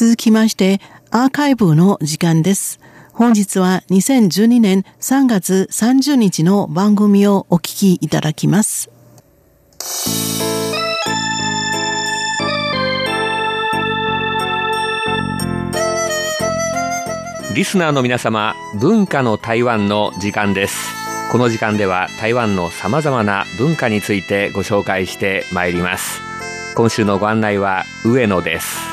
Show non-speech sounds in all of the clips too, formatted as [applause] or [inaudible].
続きまして、アーカイブの時間です。本日は2012年3月30日の番組をお聞きいただきます。リスナーの皆様、文化の台湾の時間です。この時間では台湾の様々な文化についてご紹介してまいります。今週のご案内は上野です。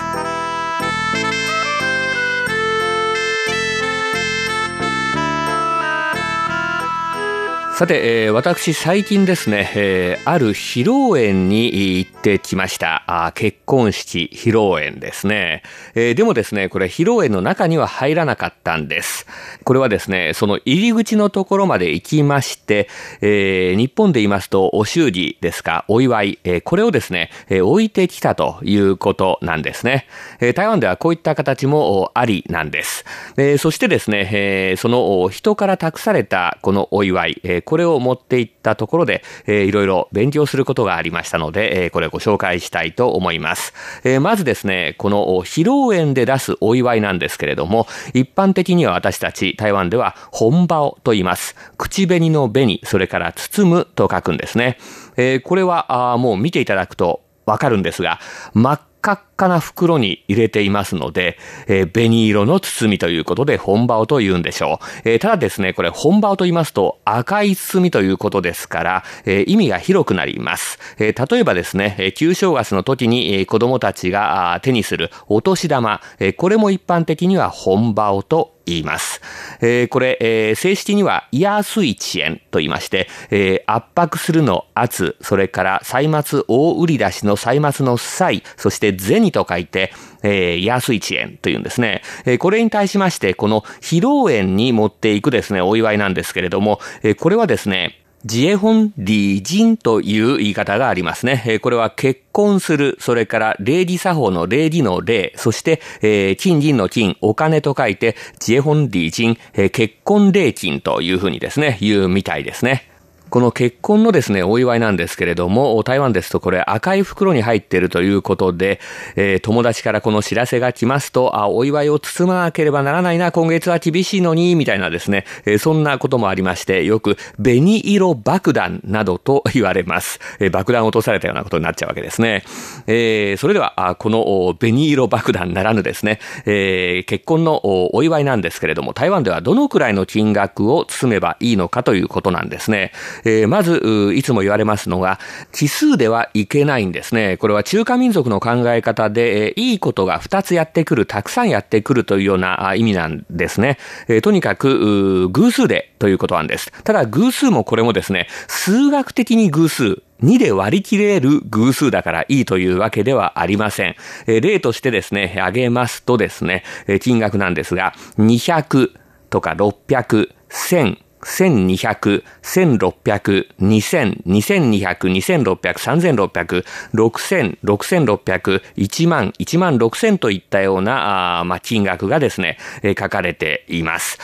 さて、えー、私最近ですね、えー、ある披露宴に行ってきました。あ結婚式披露宴ですね、えー、でもですね、これ披露宴の中には入らなかったんです。これはですね、その入り口のところまで行きまして、えー、日本で言いますとお祝儀ですか、お祝い、えー、これをですね、えー、置いてきたということなんですね。えー、台湾ではこういった形もありなんです。えー、そしてですね、えー、その人から託されたこのお祝い、えーこれを持っていったところで、えー、いろいろ勉強することがありましたので、えー、これをご紹介したいと思います。えー、まずですね、この披露宴で出すお祝いなんですけれども、一般的には私たち台湾では本場をと言います。口紅の紅、それから包むと書くんですね。えー、これはあもう見ていただくとわかるんですが、真っ赤っかな袋に入れていますので、えー、紅色の包みということで本場と言うんでしょう。えー、ただですね、これ本場と言いますと赤い包みということですから、えー、意味が広くなります。えー、例えばですね、え旧正月の時に、えー、子供たちが手にするお年玉、えー、これも一般的には本場と言います。えー、これ、えー、正式には、イヤースイ遅延と言いまして、えー、圧迫するの圧、それから歳末大売り出しの歳末の歳、そして銭と書いて、えー、ヤースイ遅延というんですね。えー、これに対しまして、この披露宴に持っていくですね、お祝いなんですけれども、えー、これはですね、自衛本理人という言い方がありますねえ。これは結婚する、それから礼儀作法の礼儀の礼、そして、えー、金銀の金、お金と書いて、自衛本理人、えー、結婚礼金というふうにですね、言うみたいですね。この結婚のですね、お祝いなんですけれども、台湾ですとこれ赤い袋に入っているということで、えー、友達からこの知らせが来ますと、あ、お祝いを包まなければならないな、今月は厳しいのに、みたいなですね、えー、そんなこともありまして、よく紅色爆弾などと [laughs] 言われます。えー、爆弾を落とされたようなことになっちゃうわけですね。えー、それでは、あこの紅色爆弾ならぬですね、えー、結婚のお祝いなんですけれども、台湾ではどのくらいの金額を包めばいいのかということなんですね。えー、まず、いつも言われますのが、奇数ではいけないんですね。これは中華民族の考え方で、えー、いいことが2つやってくる、たくさんやってくるというような意味なんですね。えー、とにかく、偶数でということなんです。ただ、偶数もこれもですね、数学的に偶数、2で割り切れる偶数だからいいというわけではありません。え例としてですね、挙げますとですねえ、金額なんですが、200とか600、1000、1200、1600、2000、2200、2600、3600、6000、6600、1万、1万6000といったような、あまあ、金額がですね、えー、書かれています。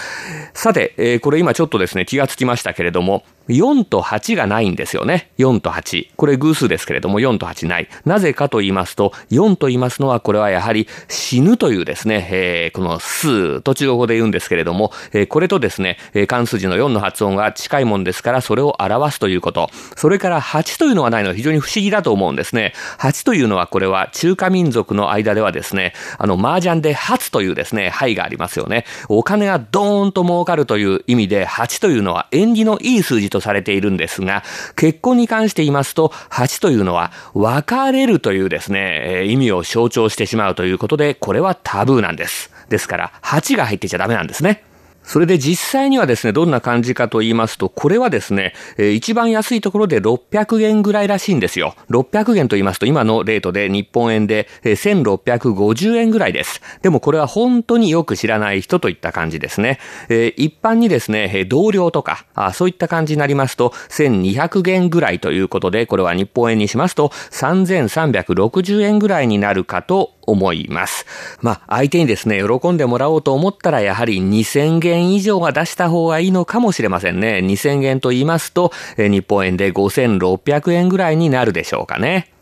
さて、えー、これ今ちょっとですね、気がつきましたけれども、4と8がないんですよね。4と8。これ偶数ですけれども、4と8ない。なぜかと言いますと、4と言いますのは、これはやはり死ぬというですね、えー、この数と中国語で言うんですけれども、えー、これとですね、関数字の4の発音が近いもんですから、それを表すということ。それから8というのはないのは非常に不思議だと思うんですね。8というのは、これは中華民族の間ではですね、あの、麻雀で8というですね、牌がありますよね。お金がドーンと儲かるという意味で、8というのは縁起のいい数字とされているんですが、結婚に関して言いますと、8というのは別れるというですね、意味を象徴してしまうということで、これはタブーなんです。ですから、8が入ってちゃダメなんですね。それで実際にはですね、どんな感じかと言いますと、これはですね、えー、一番安いところで600元ぐらいらしいんですよ。600元と言いますと、今のレートで日本円で、えー、1650円ぐらいです。でもこれは本当によく知らない人といった感じですね。えー、一般にですね、同僚とかあ、そういった感じになりますと、1200元ぐらいということで、これは日本円にしますと、3360円ぐらいになるかと思います。まあ、相手にですね、喜んでもらおうと思ったら、やはり2000元円以上は出した方がいいのかもしれませんね。2000円と言いますと、日本円で5600円ぐらいになるでしょうかね。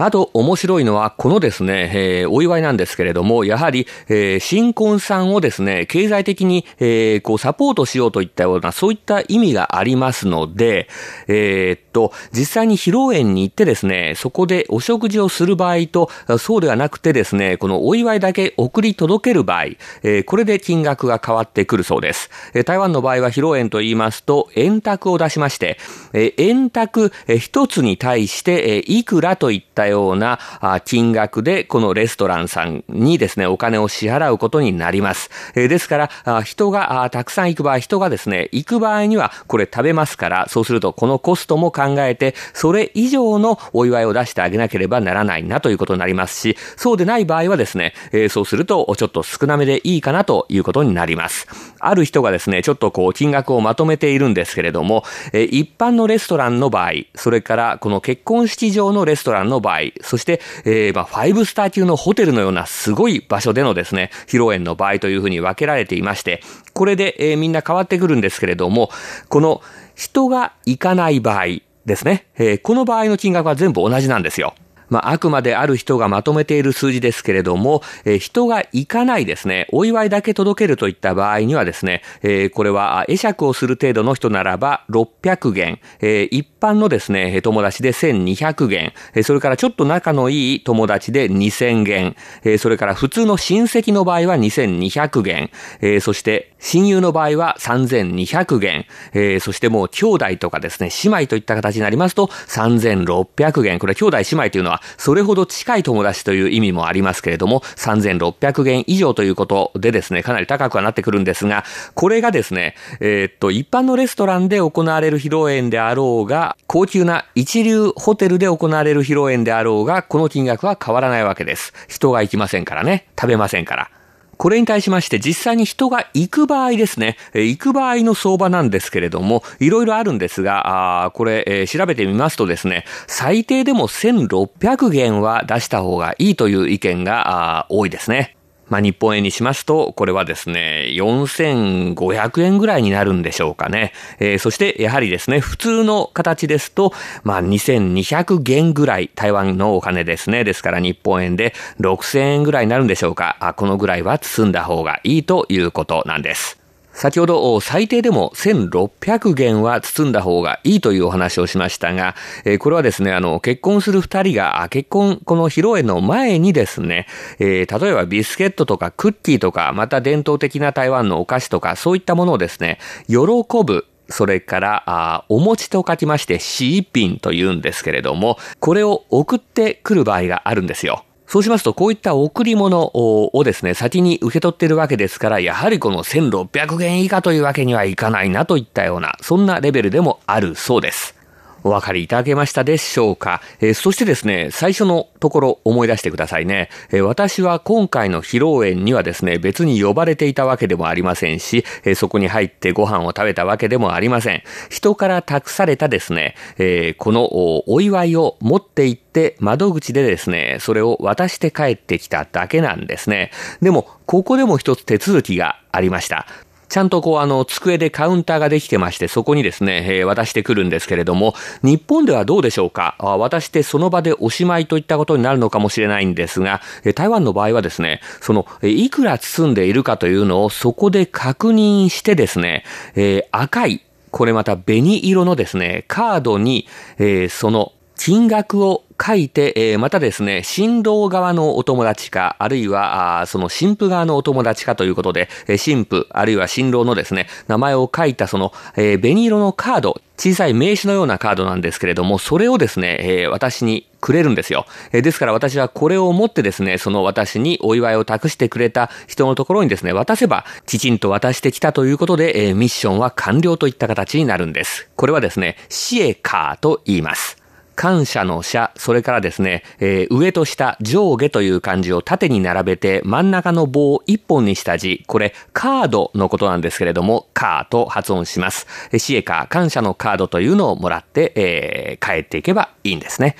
あと面白いのはこのですね、えー、お祝いなんですけれども、やはり、えー、新婚さんをですね、経済的に、えー、こうサポートしようといったような、そういった意味がありますので、えー、っと、実際に披露宴に行ってですね、そこでお食事をする場合と、そうではなくてですね、このお祝いだけ送り届ける場合、え、これで金額が変わってくるそうです。え、台湾の場合は披露宴と言いますと、円卓を出しまして、え、円卓一つに対して、え、いくらといったような金額で、このレストランさんにですね、お金を支払うことになります。えですから、人がたくさん行く場合、人がですね、行く場合にはこれ食べますから、そうするとこのコストも考えて、それ以上のお祝いを出してあげなければならないなということになりますし、そうでない場合はですね、えそうするとちょっと少なめでいいかなということになります。ある人がですね、ちょっとこう金額をまとめているんですけれども、え一般のレストランの場合、それからこの結婚式場のレストランの場合、そして、えー、まあ、5スター級のホテルのようなすごい場所でのですね、披露宴の場合というふうに分けられていまして、これで、えー、みんな変わってくるんですけれども、この人が行かない場合ですね、えー、この場合の金額は全部同じなんですよ。まあ、あくまである人がまとめている数字ですけれども、えー、人が行かないですね、お祝いだけ届けるといった場合にはですね、えー、これは会釈をする程度の人ならば600元、えー、一般のですね、友達で1200元、えそれからちょっと仲のいい友達で2000元、えそれから普通の親戚の場合は2200元、えそして親友の場合は3200元、えそしてもう兄弟とかですね、姉妹といった形になりますと3600元。これ兄弟姉妹というのはそれほど近い友達という意味もありますけれども、3600元以上ということでですね、かなり高くはなってくるんですが、これがですね、えー、っと、一般のレストランで行われる披露宴であろうが、高級な一流ホテルで行われる披露宴であろうが、この金額は変わらないわけです。人が行きませんからね。食べませんから。これに対しまして実際に人が行く場合ですね、行く場合の相場なんですけれども、いろいろあるんですが、あこれ、えー、調べてみますとですね、最低でも1600元は出した方がいいという意見が多いですね。まあ、日本円にしますと、これはですね、4500円ぐらいになるんでしょうかね。えー、そして、やはりですね、普通の形ですと、まあ、2200元ぐらい、台湾のお金ですね。ですから、日本円で6000円ぐらいになるんでしょうか。あこのぐらいは包んだ方がいいということなんです。先ほど最低でも1600元は包んだ方がいいというお話をしましたが、えー、これはですね、あの、結婚する二人が、結婚、この披露宴の前にですね、えー、例えばビスケットとかクッキーとか、また伝統的な台湾のお菓子とか、そういったものをですね、喜ぶ、それから、あお餅と書きまして、シーピンと言うんですけれども、これを送ってくる場合があるんですよ。そうしますと、こういった贈り物をですね、先に受け取っているわけですから、やはりこの1600元以下というわけにはいかないなといったような、そんなレベルでもあるそうです。お分かりいただけましたでしょうか、えー、そしてですね、最初のところ思い出してくださいね、えー、私は今回の披露宴にはですね、別に呼ばれていたわけでもありませんし、えー、そこに入ってご飯を食べたわけでもありません。人から託されたですね、えこのお祝いを持って行って窓口でですね、それを渡して帰ってきただけなんですね。でも、ここでも一つ手続きがありました。ちゃんとこうあの机でカウンターができてまして、そこにですね、えー、渡してくるんですけれども、日本ではどうでしょうか？渡してその場でおしまいといったことになるのかもしれないんですが、台湾の場合はですね、その、いくら包んでいるかというのをそこで確認してですね、えー、赤い、これまた紅色のですね、カードに、えー、その金額を書いて、えー、またですね、新郎側のお友達か、あるいは、あその新婦側のお友達かということで、えー、新婦、あるいは新郎のですね、名前を書いたその、えー、紅色のカード、小さい名刺のようなカードなんですけれども、それをですね、えー、私にくれるんですよ。え、ですから私はこれを持ってですね、その私にお祝いを託してくれた人のところにですね、渡せば、きちんと渡してきたということで、えー、ミッションは完了といった形になるんです。これはですね、シエカーと言います。感謝の謝、それからですね、えー、上と下、上下という漢字を縦に並べて真ん中の棒を一本にした字、これカードのことなんですけれども、カーと発音します。シエカ、感謝のカードというのをもらって、えー、帰っていけばいいんですね。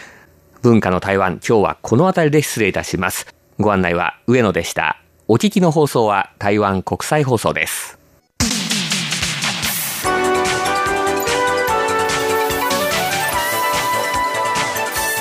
文化の台湾、今日はこの辺りで失礼いたします。ご案内は上野でした。お聞きの放送は台湾国際放送です。